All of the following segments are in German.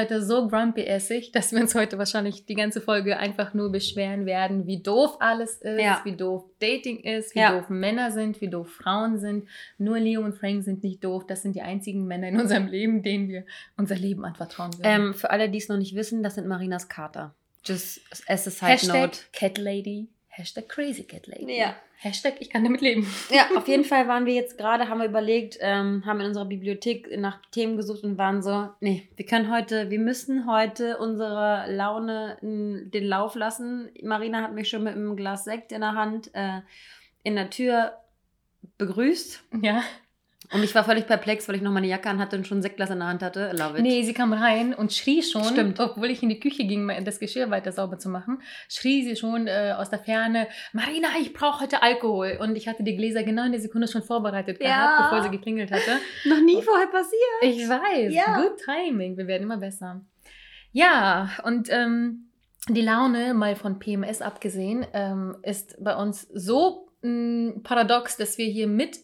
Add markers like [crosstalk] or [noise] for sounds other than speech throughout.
Heute so grumpy-essig, dass wir uns heute wahrscheinlich die ganze Folge einfach nur beschweren werden, wie doof alles ist, Ja. wie doof Dating ist, wie Ja. doof Männer sind, wie doof Frauen sind. Nur Leo und Frank sind nicht doof. Das sind die einzigen Männer in unserem Leben, denen wir unser Leben anvertrauen würden. Ähm, für alle, die es noch nicht wissen, das sind Marinas Kater. Just as a side Hashtag note. Cat Lady, Hashtag Crazy Cat Lady. Ja. Hashtag ich kann damit leben. [laughs] Ja, auf jeden [laughs] Fall waren wir jetzt gerade, haben wir überlegt, ähm, haben in unserer Bibliothek nach Themen gesucht und waren so, nee, wir können heute, wir müssen heute unsere Laune n, den Lauf lassen. Marina hat mich schon mit einem Glas Sekt in der Hand äh, in der Tür begrüßt. Ja. Und ich war völlig perplex, weil ich noch meine Jacke an hatte und schon ein Sektglas in der Hand hatte. Love it. Nee, sie kam rein und schrie schon, Stimmt. obwohl ich in die Küche ging, das Geschirr weiter sauber zu machen, schrie sie schon äh, aus der Ferne, Marina, ich brauche heute Alkohol. Und ich hatte die Gläser genau in der Sekunde schon vorbereitet Ja. gehabt, bevor sie geklingelt hatte. [laughs] Noch nie vorher passiert. Ich weiß, Ja. good timing, wir werden immer besser. Ja, und ähm, die Laune, mal von PMS abgesehen, ähm, ist bei uns so mh, paradox, dass wir hier mit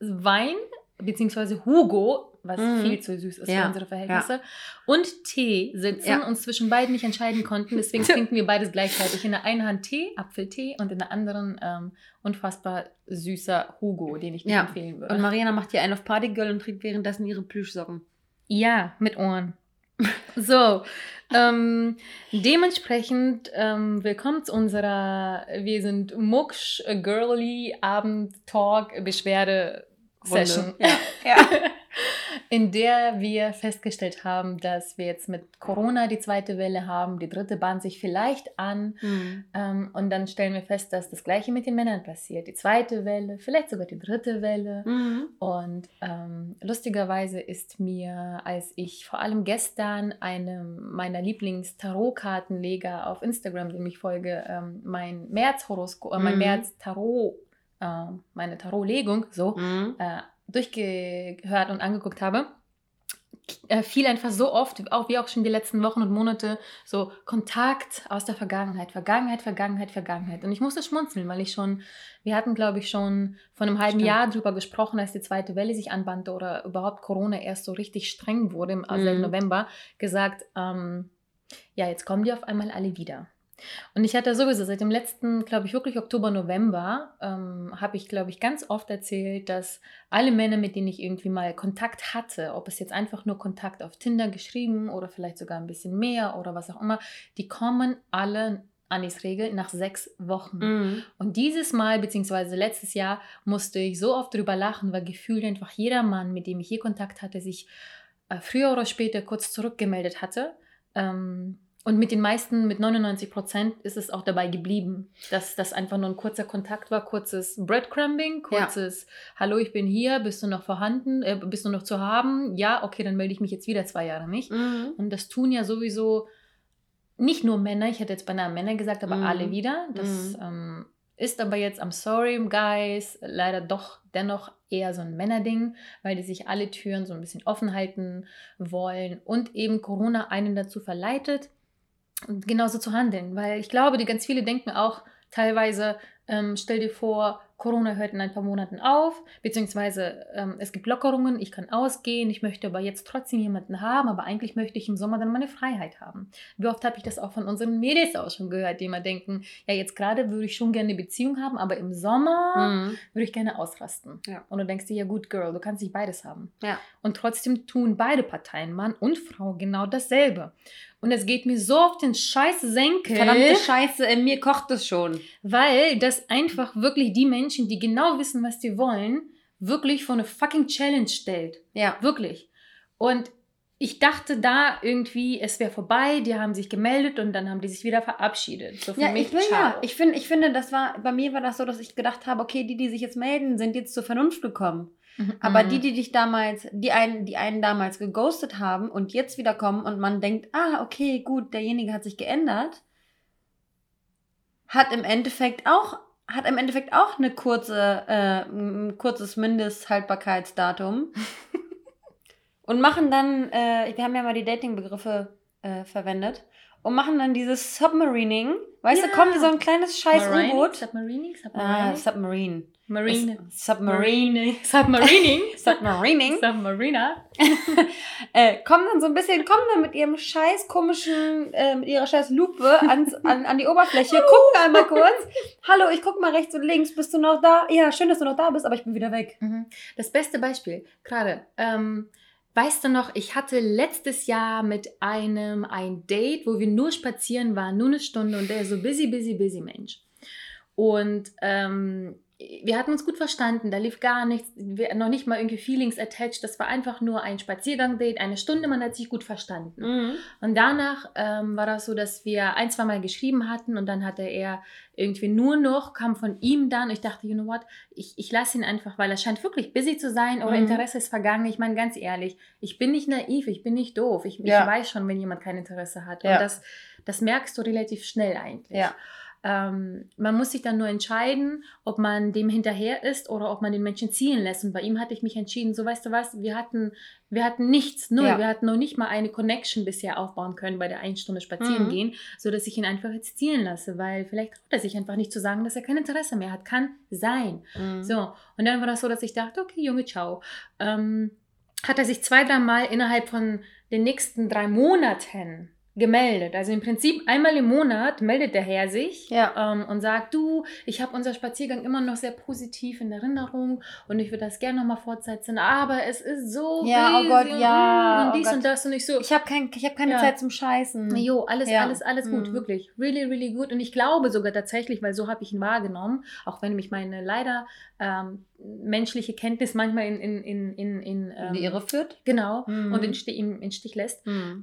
Wein, beziehungsweise Hugo, was Mhm. viel zu süß ist Ja, für unsere Verhältnisse, und Tee sitzen Ja. und zwischen beiden nicht entscheiden konnten. Deswegen [laughs] trinken wir beides gleichzeitig. In der einen Hand Tee, Apfeltee und in der anderen ähm, unfassbar süßer Hugo, den ich Ja. empfehlen würde. Und Marina macht hier einen auf Partygirl und trägt währenddessen ihre Plüschsocken. Ja, mit Ohren. [laughs] So, ähm, dementsprechend ähm, willkommen zu unserer, wir sind Mucksch, Girly, Abend, Talk, Beschwerde Session, Ja. [laughs] ja. in der wir festgestellt haben, dass wir jetzt mit Corona die zweite Welle haben, die dritte bahnt sich vielleicht an Hm. ähm, und dann stellen wir fest, dass das gleiche mit den Männern passiert, die zweite Welle, vielleicht sogar die dritte Welle. Mhm. Und ähm, lustigerweise ist mir, als ich vor allem gestern einem meiner Lieblings-Tarotkartenleger auf Instagram, dem ich folge, ähm, mein März-Horoskop, äh, mein Mhm. März-Tarot, äh, meine Tarotlegung so Mhm. äh, durchgehört und angeguckt habe, äh, fiel einfach so oft, auch wie auch schon die letzten Wochen und Monate, so Kontakt aus der Vergangenheit, Vergangenheit, Vergangenheit, Vergangenheit. Und ich musste schmunzeln, weil ich schon, wir hatten, glaube ich, schon vor einem halben Stimmt. Jahr drüber gesprochen, als die zweite Welle sich anbandte oder überhaupt Corona erst so richtig streng wurde, im also im Mhm. November, gesagt, ähm, ja, jetzt kommen die auf einmal alle wieder. Und ich hatte sowieso seit dem letzten, glaube ich, wirklich Oktober, November, ähm, habe ich, glaube ich, ganz oft erzählt, dass alle Männer, mit denen ich irgendwie mal Kontakt hatte, ob es jetzt einfach nur Kontakt auf Tinder geschrieben oder vielleicht sogar ein bisschen mehr oder was auch immer, die kommen alle Anis Regel nach sechs Wochen. Mhm. Und dieses Mal, beziehungsweise letztes Jahr, musste ich so oft drüber lachen, weil gefühlt einfach jeder Mann, mit dem ich hier Kontakt hatte, sich äh, früher oder später kurz zurückgemeldet hatte. Ähm, und mit den meisten, mit 99 Prozent, ist es auch dabei geblieben, dass das einfach nur ein kurzer Kontakt war, kurzes Breadcrumbing, Ja. kurzes Hallo, ich bin hier, bist du noch vorhanden, äh, bist du noch zu haben? Ja, okay, dann melde ich mich jetzt wieder zwei Jahre nicht. Mhm. Und das tun ja sowieso nicht nur Männer, ich hätte jetzt beinahe Männer gesagt, aber Mhm. alle wieder. Das ähm, ist aber jetzt, I'm sorry, guys, leider doch dennoch eher so ein Männerding, weil die sich alle Türen so ein bisschen offen halten wollen und eben Corona einen dazu verleitet, genauso zu handeln. Weil ich glaube, die ganz viele denken auch teilweise, ähm, stell dir vor, Corona hört in ein paar Monaten auf, beziehungsweise ähm, es gibt Lockerungen, ich kann ausgehen, ich möchte aber jetzt trotzdem jemanden haben, aber eigentlich möchte ich im Sommer dann meine Freiheit haben. Wie oft habe ich das auch von unseren Mädels auch schon gehört, die immer denken, ja, jetzt gerade würde ich schon gerne eine Beziehung haben, aber im Sommer Mhm. würde ich gerne ausrasten. Ja. Und du denkst dir, ja gut, Girl, du kannst nicht beides haben. Ja. Und trotzdem tun beide Parteien, Mann und Frau, genau dasselbe. Und es geht mir so auf den scheiß Senkel. Verdammte Scheiße, in mir kocht es schon. Weil das einfach wirklich die Menschen, die genau wissen, was die wollen, wirklich vor eine fucking Challenge stellt. Ja. Wirklich. Und ich dachte da irgendwie, es wäre vorbei, die haben sich gemeldet und dann haben die sich wieder verabschiedet. So für Ja, mich, ich, ja. Ich, find, ich finde, das war, bei mir war das so, dass ich gedacht habe, okay, die, die sich jetzt melden, sind jetzt zur Vernunft gekommen. Mhm. Aber die, die dich damals, die einen, die einen damals geghostet haben und jetzt wieder kommen und man denkt, ah, okay, gut, derjenige hat sich geändert, hat im Endeffekt auch hat im Endeffekt auch eine kurze, äh, ein kurzes Mindesthaltbarkeitsdatum. [laughs] und machen dann, äh, wir haben ja mal die Dating-Begriffe äh, verwendet, und machen dann dieses Submarining. Weißt Ja. du, kommt so ein kleines scheiß? U-Boot. Submarining? Ah, Submarining? Submarine. Marine. Submarine. Submarining. [laughs] Submarining. Submariner. [laughs] äh, kommen dann so ein bisschen, kommen dann mit ihrem scheiß komischen, äh, mit ihrer scheiß Lupe ans, an, an die Oberfläche, gucken einmal kurz. Hallo, ich guck mal rechts und links, bist du noch da? Ja, schön, dass du noch da bist, aber ich bin wieder weg. Mhm. Das beste Beispiel, gerade, ähm, weißt du noch, ich hatte letztes Jahr mit einem ein Date, wo wir nur spazieren waren, nur eine Stunde und der ist so busy, busy, busy Mensch. Und ähm, wir hatten uns gut verstanden, da lief gar nichts, wir, noch nicht mal irgendwie Feelings attached, das war einfach nur ein Spaziergang-Date, eine Stunde, man hat sich gut verstanden. Mhm. Und danach ähm, war das so, dass wir ein, zwei Mal geschrieben hatten und dann hatte er irgendwie nur noch, kam von ihm dann, ich dachte, you know what, ich, ich lasse ihn einfach, weil er scheint wirklich busy zu sein oder Mhm. Interesse ist vergangen. Ich meine, ganz ehrlich, ich bin nicht naiv, ich bin nicht doof. Ich, Ja. ich weiß schon, wenn jemand kein Interesse hat. Ja. Und das, das merkst du relativ schnell eigentlich. Ja. Ähm, man muss sich dann nur entscheiden, ob man dem hinterher ist oder ob man den Menschen ziehen lässt. Und bei ihm hatte ich mich entschieden, so weißt du was, wir hatten, wir hatten nichts, null. Ja. Wir hatten noch nicht mal eine Connection bisher aufbauen können bei der einen Stunde spazieren Mhm. gehen, so dass ich ihn einfach jetzt ziehen lasse, weil vielleicht traut er sich einfach nicht zu sagen, dass er kein Interesse mehr hat. Kann sein. Mhm. So, und dann war das so, dass ich dachte, okay, Junge, ciao. Ähm, hat er sich zwei, drei Mal innerhalb von den nächsten drei Monaten gemeldet. Also im Prinzip einmal im Monat meldet der Herr sich Ja. ähm, und sagt, du, ich habe unser Spaziergang immer noch sehr positiv in Erinnerung und ich würde das gerne nochmal fortsetzen, aber es ist so Ja, oh Gott, und, ja, und oh dies Gott. und das und ich so, Ich habe kein, ich hab keine Ja. Zeit zum Scheißen. Jo, alles, Ja. alles, alles gut, Mhm. wirklich. Really, really gut. Und ich glaube sogar tatsächlich, weil so habe ich ihn wahrgenommen, auch wenn mich meine leider ähm, menschliche Kenntnis manchmal in, in, in, in, in ähm, In die Irre führt. Genau, Mhm. und in, im, in Stich lässt. Mhm.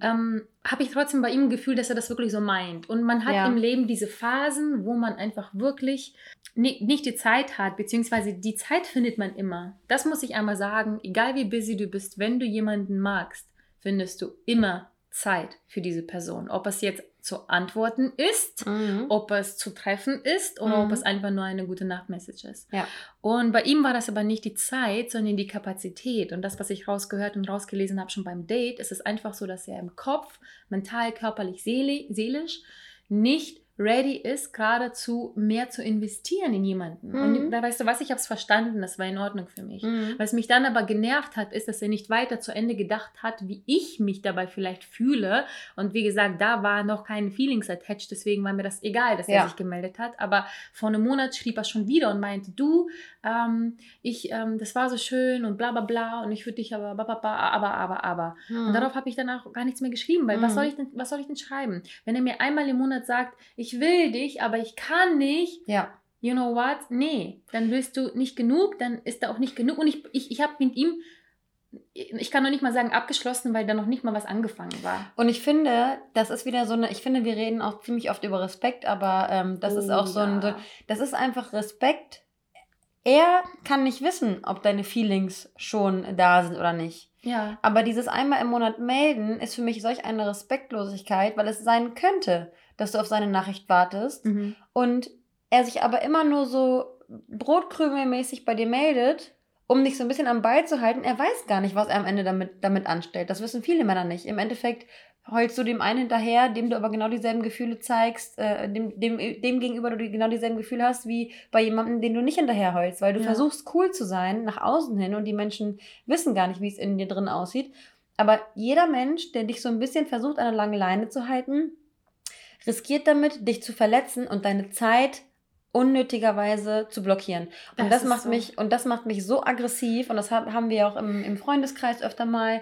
Habe ich trotzdem bei ihm ein Gefühl, dass er das wirklich so meint. Und man hat Ja. im Leben diese Phasen, wo man einfach wirklich ni- nicht die Zeit hat, beziehungsweise die Zeit findet man immer. Das muss ich einmal sagen, egal wie busy du bist, wenn du jemanden magst, findest du immer Zeit für diese Person. Ob es jetzt zu antworten ist, Mhm. ob es zu treffen ist oder ob Mhm. es einfach nur eine gute Nachtmessage ist. Ja. Und bei ihm war das aber nicht die Zeit, sondern die Kapazität. Und das, was ich rausgehört und rausgelesen habe, schon beim Date, ist es einfach so, dass er im Kopf, mental, körperlich, seelisch nicht ready ist, geradezu mehr zu investieren in jemanden. Mhm. Und da weißt du was, ich habe es verstanden, das war in Ordnung für mich. Mhm. Was mich dann aber genervt hat, ist, dass er nicht weiter zu Ende gedacht hat, wie ich mich dabei vielleicht fühle. Und wie gesagt, da war noch kein Feelings attached, deswegen war mir das egal, dass Ja. er sich gemeldet hat. Aber vor einem Monat schrieb er schon wieder und meinte, du, ähm, ich, ähm, das war so schön und bla bla bla und ich würde dich aber, ba, ba, ba, aber, aber, aber. Mhm. Und darauf habe ich dann auch gar nichts mehr geschrieben, weil was, Mhm. soll ich denn, was soll ich denn schreiben? Wenn er mir einmal im Monat sagt, ich will dich, aber ich kann nicht, Ja. you know what? Nee, dann willst du nicht genug, dann ist da auch nicht genug. Und ich, ich, ich habe mit ihm, ich kann noch nicht mal sagen abgeschlossen, weil da noch nicht mal was angefangen war. Und ich finde, das ist wieder so eine, ich finde, wir reden auch ziemlich oft über Respekt, aber ähm, das ist Oh, auch so ein, so, ja. das ist einfach Respekt. Er kann nicht wissen, ob deine Feelings schon da sind oder nicht. Ja. Aber dieses einmal im Monat melden ist für mich solch eine Respektlosigkeit, weil es sein könnte, dass du auf seine Nachricht wartest Mhm. und er sich aber immer nur so brotkrümelmäßig bei dir meldet, um dich so ein bisschen am Ball zu halten. Er weiß gar nicht, was er am Ende damit, damit anstellt. Das wissen viele Männer nicht. Im Endeffekt heulst du dem einen hinterher, dem du aber genau dieselben Gefühle zeigst, äh, dem, dem, dem gegenüber du genau dieselben Gefühle hast, wie bei jemandem, den du nicht hinterher heulst, weil du Ja. versuchst cool zu sein, nach außen hin und die Menschen wissen gar nicht, wie es in dir drin aussieht. Aber jeder Mensch, der dich so ein bisschen versucht, an einer langen Leine zu halten, riskiert damit, dich zu verletzen und deine Zeit unnötigerweise zu blockieren. Und Das das, macht so. mich und das macht mich so aggressiv und das hab, haben wir auch im, im Freundeskreis öfter mal.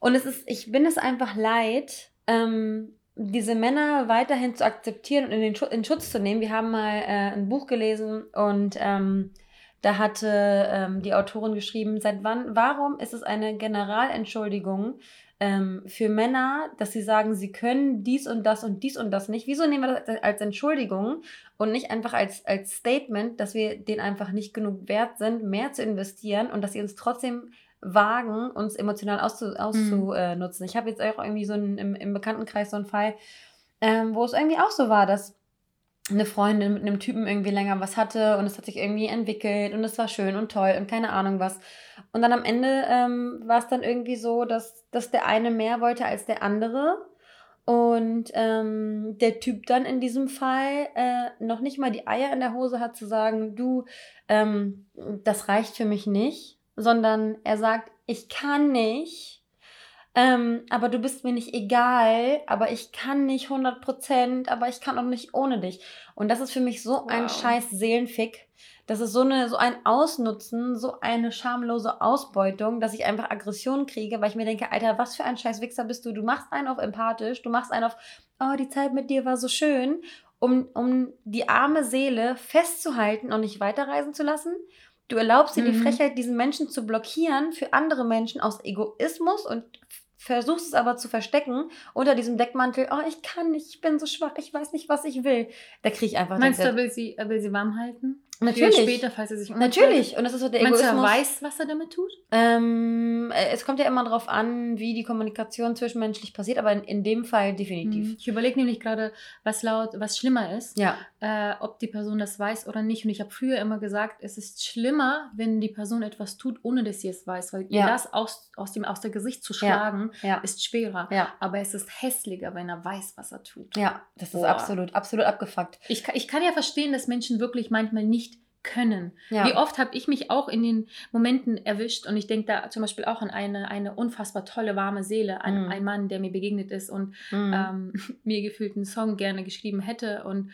Und es ist, ich bin es einfach leid, ähm, diese Männer weiterhin zu akzeptieren und in den Schu in Schutz zu nehmen. Wir haben mal äh, ein Buch gelesen und ähm, da hatte ähm, die Autorin geschrieben, seit wann, warum ist es eine Generalentschuldigung ähm, für Männer, dass sie sagen, sie können dies und das und dies und das nicht? Wieso nehmen wir das als Entschuldigung und nicht einfach als, als Statement, dass wir denen einfach nicht genug wert sind, mehr zu investieren und dass sie uns trotzdem wagen, uns emotional auszu, auszunutzen. Ich habe jetzt auch irgendwie so einen, im, im Bekanntenkreis so einen Fall, ähm, wo es irgendwie auch so war, dass eine Freundin mit einem Typen irgendwie länger was hatte und es hat sich irgendwie entwickelt und es war schön und toll und keine Ahnung was. Und dann am Ende ähm, war es dann irgendwie so, dass, dass der eine mehr wollte als der andere. Und ähm, der Typ dann in diesem Fall äh, noch nicht mal die Eier in der Hose hat zu sagen, du, ähm, das reicht für mich nicht, sondern er sagt, ich kann nicht, ähm, aber du bist mir nicht egal, aber ich kann nicht 100 Prozent, aber ich kann auch nicht ohne dich. Und das ist für mich so wow. ein scheiß Seelenfick. Das ist so, eine, so ein Ausnutzen, so eine schamlose Ausbeutung, dass ich einfach Aggression kriege, weil ich mir denke, Alter, was für ein scheiß Wichser bist du? Du machst einen auf empathisch, du machst einen auf, oh, die Zeit mit dir war so schön, um, um die arme Seele festzuhalten und nicht weiterreisen zu lassen. Du erlaubst dir mhm. die Frechheit, diesen Menschen zu blockieren für andere Menschen aus Egoismus und versuchst es aber zu verstecken unter diesem Deckmantel, oh, ich kann nicht, ich bin so schwach, ich weiß nicht, was ich will. Da kriege ich einfach... Meinst du, er will sie, er will sie warm halten? Natürlich. später, falls er sich Natürlich. Und das ist so der Meinst Egoismus. Du, er weiß, was er damit tut? Ähm, äh, es kommt ja immer darauf an, wie die Kommunikation zwischenmenschlich passiert, aber in, in dem Fall definitiv. Hm. Ich überlege nämlich gerade, was laut, was schlimmer ist. Ja. Äh, ob die Person das weiß oder nicht. Und ich habe früher immer gesagt, es ist schlimmer, wenn die Person etwas tut, ohne dass sie es weiß. Weil ja. das aus, aus, dem, aus der Gesicht zu schlagen, ja. ist schwerer. Ja. Aber es ist hässlicher, wenn er weiß, was er tut. Ja, das Boah. ist absolut, absolut abgefuckt. Ich, ich kann ja verstehen, dass Menschen wirklich manchmal nicht können. Ja. Wie oft habe ich mich auch in den Momenten erwischt und ich denke da zum Beispiel auch an eine, eine unfassbar tolle, warme Seele, an mm. einen Mann, der mir begegnet ist und mm. ähm, [laughs] mir gefühlt einen Song gerne geschrieben hätte und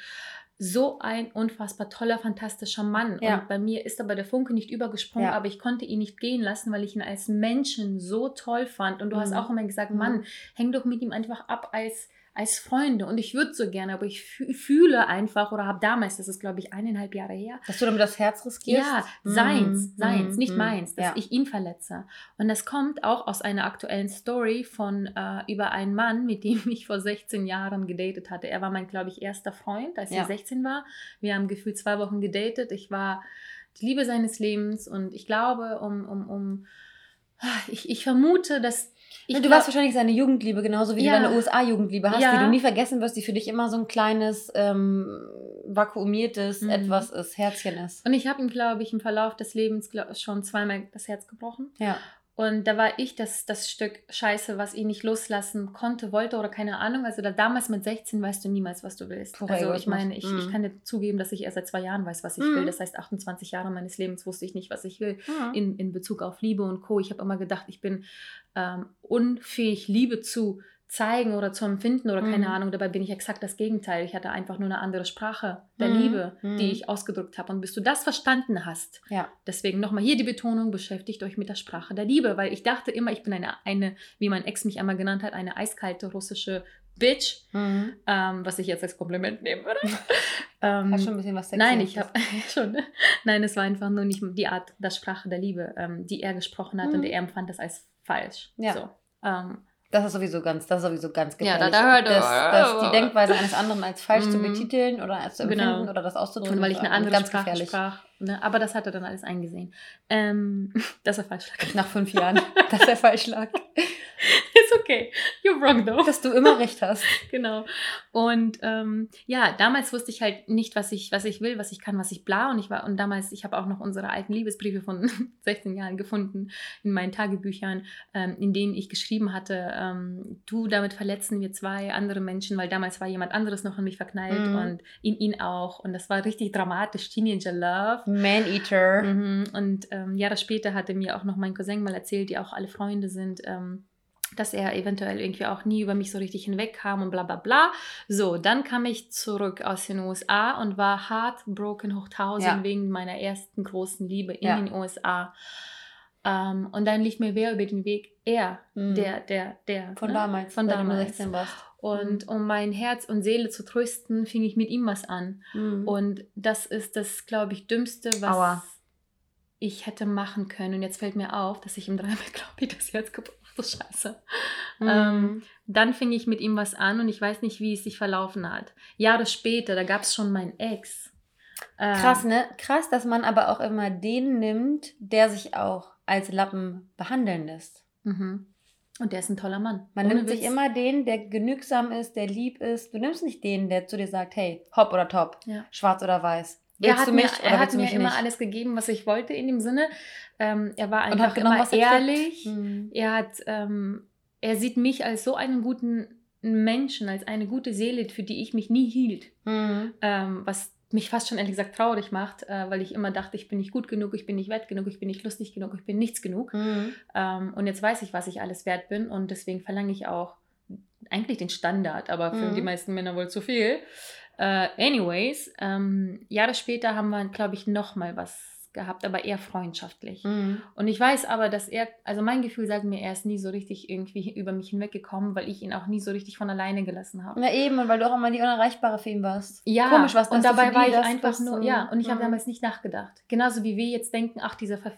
so ein unfassbar toller, fantastischer Mann. Ja. Und bei mir ist aber der Funke nicht übergesprungen, ja. aber ich konnte ihn nicht gehen lassen, weil ich ihn als Menschen so toll fand. Und du mm. hast mhm. auch immer gesagt, mhm. Mann, häng doch mit ihm einfach ab als als Freunde und ich würde so gerne, aber ich fühle einfach oder habe damals, das ist glaube ich eineinhalb Jahre her. Dass du damit das Herz riskierst? Ja, seins, mm, seins, nicht mm, meins, dass ja. ich ihn verletze. Und das kommt auch aus einer aktuellen Story von äh, über einen Mann, mit dem [laughs] ich vor 16 Jahren gedatet hatte. Er war mein, glaube ich, erster Freund, als ja. ich 16 war. Wir haben gefühlt zwei Wochen gedatet. Ich war die Liebe seines Lebens und ich glaube, um, um, um ich, ich vermute, dass ich du glaub, warst wahrscheinlich seine Jugendliebe, genauso wie ja. du deine USA-Jugendliebe hast, ja. die du nie vergessen wirst, die für dich immer so ein kleines, ähm, vakuumiertes mhm. etwas ist, Herzchen ist. Und ich habe ihm, glaube ich, im Verlauf des Lebens glaub, schon zweimal das Herz gebrochen. Ja. Und da war ich das, das Stück Scheiße, was ihn nicht loslassen konnte, wollte oder keine Ahnung. Also da damals mit 16 weißt du niemals, was du willst. Pure also ich meine, ich, mm. ich mhm. kann dir zugeben, dass ich erst seit zwei Jahren weiß, was ich mm. will. Das heißt, 28 Jahre meines Lebens wusste ich nicht, was ich will mm. in, in Bezug auf Liebe und Co. Ich habe immer gedacht, ich bin ähm, unfähig, Liebe zu zeigen oder zu empfinden oder keine mhm. Ahnung. Dabei bin ich exakt das Gegenteil. Ich hatte einfach nur eine andere Sprache der mhm. Liebe, die mhm. ich ausgedrückt habe. Und bis du das verstanden hast, ja. deswegen nochmal hier die Betonung, beschäftigt euch mit der Sprache der Liebe, weil ich dachte immer, ich bin eine, eine wie mein Ex mich einmal genannt hat, eine eiskalte russische Bitch, mhm. ähm, was ich jetzt als Kompliment nehmen würde. [laughs] [laughs] ähm, Hast schon ein bisschen was Nein, ich habe [laughs] schon. Nein, es war einfach nur nicht die Art der Sprache der Liebe, ähm, die er gesprochen hat und mhm. er empfand das als falsch. Ja. So. Ähm, das ist sowieso ganz, das ist sowieso ganz gefährlich. Ja, da, da hört das, das, die Denkweise eines anderen als falsch zu mhm. betiteln oder als zu empfinden genau. oder das auszudrücken. Und weil ich eine andere ganz Sprache gefährlich. sprach. Ne? Aber das hat er dann alles eingesehen. Ähm, [laughs] dass er falsch lag. Nach fünf Jahren, [laughs] dass er falsch lag. [laughs] Okay. You're wrong though. Dass du immer recht hast. [laughs] genau. Und ähm, ja, damals wusste ich halt nicht, was ich, was ich will, was ich kann, was ich bla. Und ich war, und damals, ich habe auch noch unsere alten Liebesbriefe von [laughs] 16 Jahren gefunden in meinen Tagebüchern, ähm, in denen ich geschrieben hatte, ähm, du, damit verletzen wir zwei andere Menschen, weil damals war jemand anderes noch in mich verknallt mhm. und in ihn auch. Und das war richtig dramatisch, Teenager Love. Man-Eater. Mhm. Und ähm, Jahre später hatte mir auch noch mein Cousin mal erzählt, die auch alle Freunde sind, ähm, dass er eventuell irgendwie auch nie über mich so richtig hinwegkam und bla bla bla. So, dann kam ich zurück aus den USA und war heartbroken hoch tausend ja. wegen meiner ersten großen Liebe in ja. den USA. Um, ähm, und dann lief mir wer über den Weg? Er, mhm. der, der, der. Von ne? damals, von damals. Du 16 warst. Und mhm. um mein Herz und Seele zu trösten, fing ich mit ihm was an. Mhm. Und das ist das, glaube ich, Dümmste, was Aua. ich hätte machen können. Und jetzt fällt mir auf, dass ich ihm dreimal, [laughs] glaube ich, das Herz gebrochen [laughs] habe. Scheiße. Mhm. Ähm, dann fing ich mit ihm was an und ich weiß nicht, wie es sich verlaufen hat. Jahre später, da gab es schon meinen Ex. Ähm, Krass, ne? Krass, dass man aber auch immer den nimmt, der sich auch als Lappen behandeln lässt. Mhm. Und der ist ein toller Mann. Man Ohne nimmt sich Witz. immer den, der genügsam ist, der lieb ist. Du nimmst nicht den, der zu dir sagt, hey, hopp oder top, Ja. schwarz oder weiß. Er Willst hat, du mir, mich oder er hat mir immer nicht? alles gegeben, was ich wollte in dem Sinne. Ähm, er war einfach hat immer er ehrlich. Mhm. Er hat, ähm, er sieht mich als so einen guten Menschen, als eine gute Seele, für die ich mich nie hielt. Mhm. Ähm, was mich fast schon ehrlich gesagt traurig macht, äh, weil ich immer dachte, ich bin nicht gut genug, ich bin nicht wert genug, ich bin nicht lustig genug, ich bin nichts genug. Mhm. Und jetzt weiß ich, was ich alles wert bin und deswegen verlange ich auch eigentlich den Standard, aber für Mhm. die meisten Männer wohl zu viel. Äh, anyways, ähm, Jahre später haben wir, glaube ich, noch mal was gehabt, aber eher freundschaftlich. Mhm. Und ich weiß aber, dass er, also mein Gefühl sagt mir, er ist nie so richtig irgendwie [laughs] über mich hinweggekommen, weil ich ihn auch nie so richtig von alleine gelassen habe. Na eben, und weil du auch immer die Unerreichbare für ihn warst. Ja, Komisch, was und dass du dabei war ich das einfach nur, ja, und ich habe Mhm. damals nicht nachgedacht. Genauso wie wir jetzt denken, ach, dieser Ver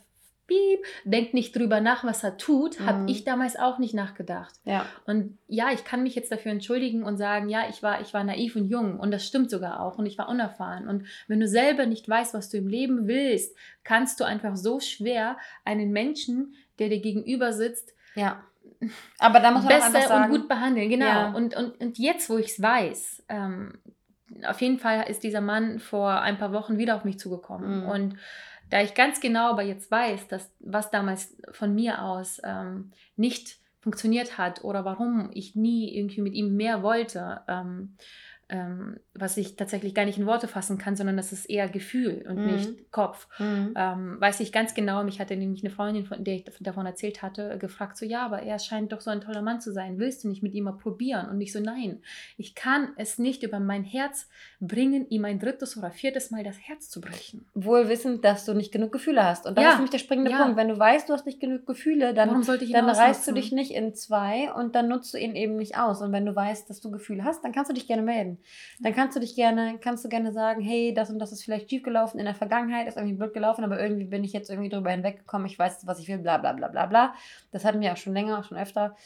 Piep, denkt nicht drüber nach, was er tut, Mhm. habe ich damals auch nicht nachgedacht. Ja. Und ja, ich kann mich jetzt dafür entschuldigen und sagen, ja, ich war, ich war naiv und jung und das stimmt sogar auch und ich war unerfahren. Und wenn du selber nicht weißt, was du im Leben willst, kannst du einfach so schwer einen Menschen, der dir gegenüber sitzt, Ja. Aber da muss man besser sagen, und gut behandeln. Genau. Ja. Und, und, und jetzt, wo ich es weiß, ähm, auf jeden Fall ist dieser Mann vor ein paar Wochen wieder auf mich zugekommen. Mhm. Und da ich ganz genau aber jetzt weiß, dass was damals von mir aus ähm, nicht funktioniert hat oder warum ich nie irgendwie mit ihm mehr wollte, ähm, ähm, was ich tatsächlich gar nicht in Worte fassen kann, sondern das ist eher Gefühl und Mhm. nicht Kopf. Mhm. Ähm, weiß ich ganz genau, mich hatte nämlich eine Freundin, von der ich davon erzählt hatte, gefragt, so ja, aber er scheint doch so ein toller Mann zu sein. Willst du nicht mit ihm mal probieren? Und ich so, nein, ich kann es nicht über mein Herz bringen, ihm ein drittes oder viertes Mal das Herz zu brechen. wohl wissend, dass du nicht genug Gefühle hast. Und das Ja. ist nämlich der springende Ja. Punkt. Wenn du weißt, du hast nicht genug Gefühle, dann, dann reißt du dich nicht in zwei und dann nutzt du ihn eben nicht aus. Und wenn du weißt, dass du Gefühle hast, dann kannst du dich gerne melden. Dann kannst du dich gerne, kannst du gerne sagen, hey, das und das ist vielleicht schief gelaufen in der Vergangenheit, ist irgendwie blöd gelaufen, aber irgendwie bin ich jetzt irgendwie drüber hinweggekommen, ich weiß, was ich will, bla bla bla bla bla. Das hatten wir auch schon länger, auch schon öfter.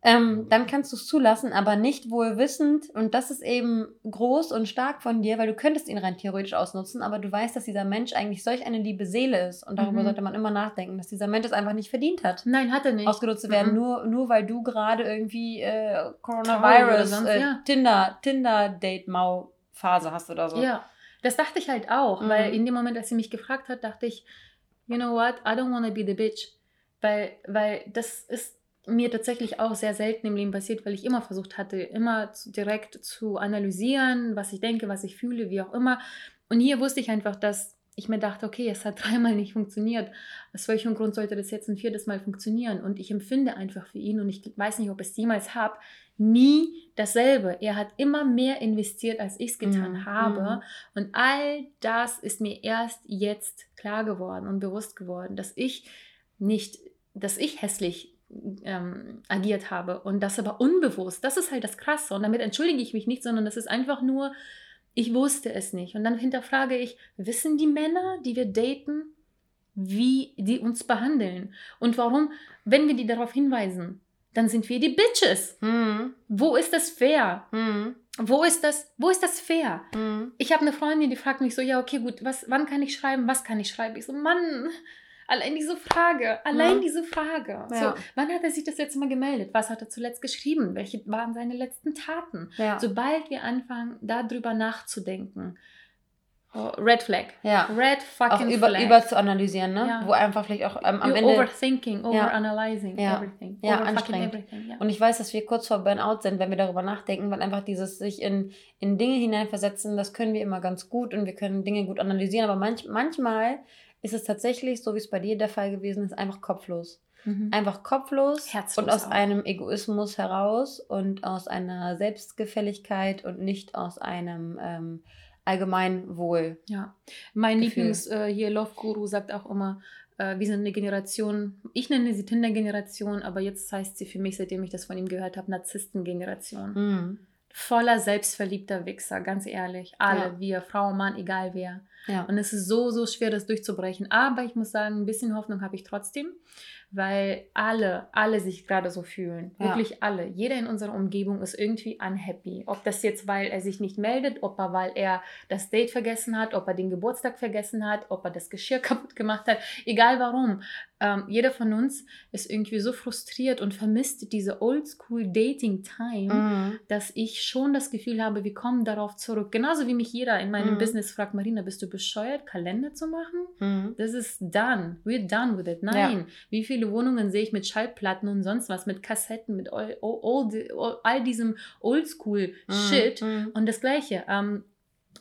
Ähm, dann kannst du es zulassen, aber nicht wohl wissend. Und das ist eben groß und stark von dir, weil du könntest ihn rein theoretisch ausnutzen, aber du weißt, dass dieser Mensch eigentlich solch eine liebe Seele ist. Und darüber Mhm. sollte man immer nachdenken, dass dieser Mensch es einfach nicht verdient hat, Nein, hat er nicht. ausgenutzt zu werden, Mhm. nur, nur weil du gerade irgendwie äh, Coronavirus, sonst, äh, ja. Tinder, Tinder-Date-Mau-Phase hast oder so. Ja, das dachte ich halt auch, Mhm. weil in dem Moment, als sie mich gefragt hat, dachte ich, you know what, I don't want to be the bitch. Weil, weil das ist mir tatsächlich auch sehr selten im Leben passiert, weil ich immer versucht hatte, immer zu, direkt zu analysieren, was ich denke, was ich fühle, wie auch immer. Und hier wusste ich einfach, dass ich mir dachte, okay, es hat [laughs] dreimal nicht funktioniert. Aus welchem Grund sollte das jetzt ein viertes Mal funktionieren? Und ich empfinde einfach für ihn, und ich weiß nicht, ob ich es jemals habe, nie dasselbe. Er hat immer mehr investiert, als ich es getan Mhm. habe. Und all das ist mir erst jetzt klar geworden und bewusst geworden, dass ich nicht, dass ich hässlich ähm, agiert habe und das aber unbewusst. Das ist halt das Krasse. Und damit entschuldige ich mich nicht, sondern das ist einfach nur, ich wusste es nicht. Und dann hinterfrage ich, wissen die Männer, die wir daten, wie die uns behandeln? Und warum, wenn wir die darauf hinweisen, dann sind wir die Bitches. Mhm. Wo ist das fair? Mhm. Wo ist das, wo ist das fair? Mhm. Ich habe eine Freundin, die fragt mich so, ja, okay, gut, was, wann kann ich schreiben, was kann ich schreiben? Ich so, Mann, allein diese Frage, allein Ja. diese Frage. Ja. So, wann hat er sich das letzte Mal gemeldet? Was hat er zuletzt geschrieben? Welche waren seine letzten Taten? Ja. Sobald wir anfangen, darüber nachzudenken, oh, Red Flag. ja. Red Auch fucking über, Flag. über zu analysieren, ne? Ja. Wo einfach vielleicht auch ähm, am You're Ende. overthinking, overanalyzing Ja. everything. Ja, Over anstrengend. everything, ja. Und ich weiß, dass wir kurz vor Burnout sind, wenn wir darüber nachdenken, weil einfach dieses sich in, in Dinge hineinversetzen, das können wir immer ganz gut und wir können Dinge gut analysieren. Aber manch, manchmal ist es tatsächlich, so wie es bei dir der Fall gewesen ist, einfach kopflos. Mhm. Einfach kopflos Herzlos und aus auch. einem Egoismus heraus und aus einer Selbstgefälligkeit und nicht aus einem ähm, Allgemeinwohl. Ja, mein Gefühl. Lieblings äh, hier Love Guru sagt auch immer, äh, wir sind eine Generation, ich nenne sie Tinder-Generation, aber jetzt heißt sie für mich, seitdem ich das von ihm gehört habe, Narzissten-Generation. Mhm. Voller selbstverliebter Wichser, ganz ehrlich. Alle, Ja. wir, Frau, Mann, egal wer. Ja. Und es ist so, so schwer, das durchzubrechen. Aber ich muss sagen, ein bisschen Hoffnung habe ich trotzdem weil alle, alle sich gerade so fühlen. Ja. Wirklich alle. Jeder in unserer Umgebung ist irgendwie unhappy. Ob das jetzt, weil er sich nicht meldet, ob er, weil er das Date vergessen hat, ob er den Geburtstag vergessen hat, ob er das Geschirr [laughs] kaputt gemacht hat, egal warum ähm, jeder von uns ist irgendwie so frustriert und vermisst diese Oldschool-Dating-Time, mhm. dass ich schon das Gefühl habe, wir kommen darauf zurück. Genauso wie mich jeder in meinem mhm. Business fragt, Marina, bist du bescheuert, Kalender zu machen? Mhm. Das ist done. We're done with it. Nein. Ja. Wie viele Wohnungen sehe ich mit Schallplatten und sonst was, mit Kassetten, mit all, all, all, all diesem Oldschool-Shit mhm. Mhm. und das Gleiche. Ähm,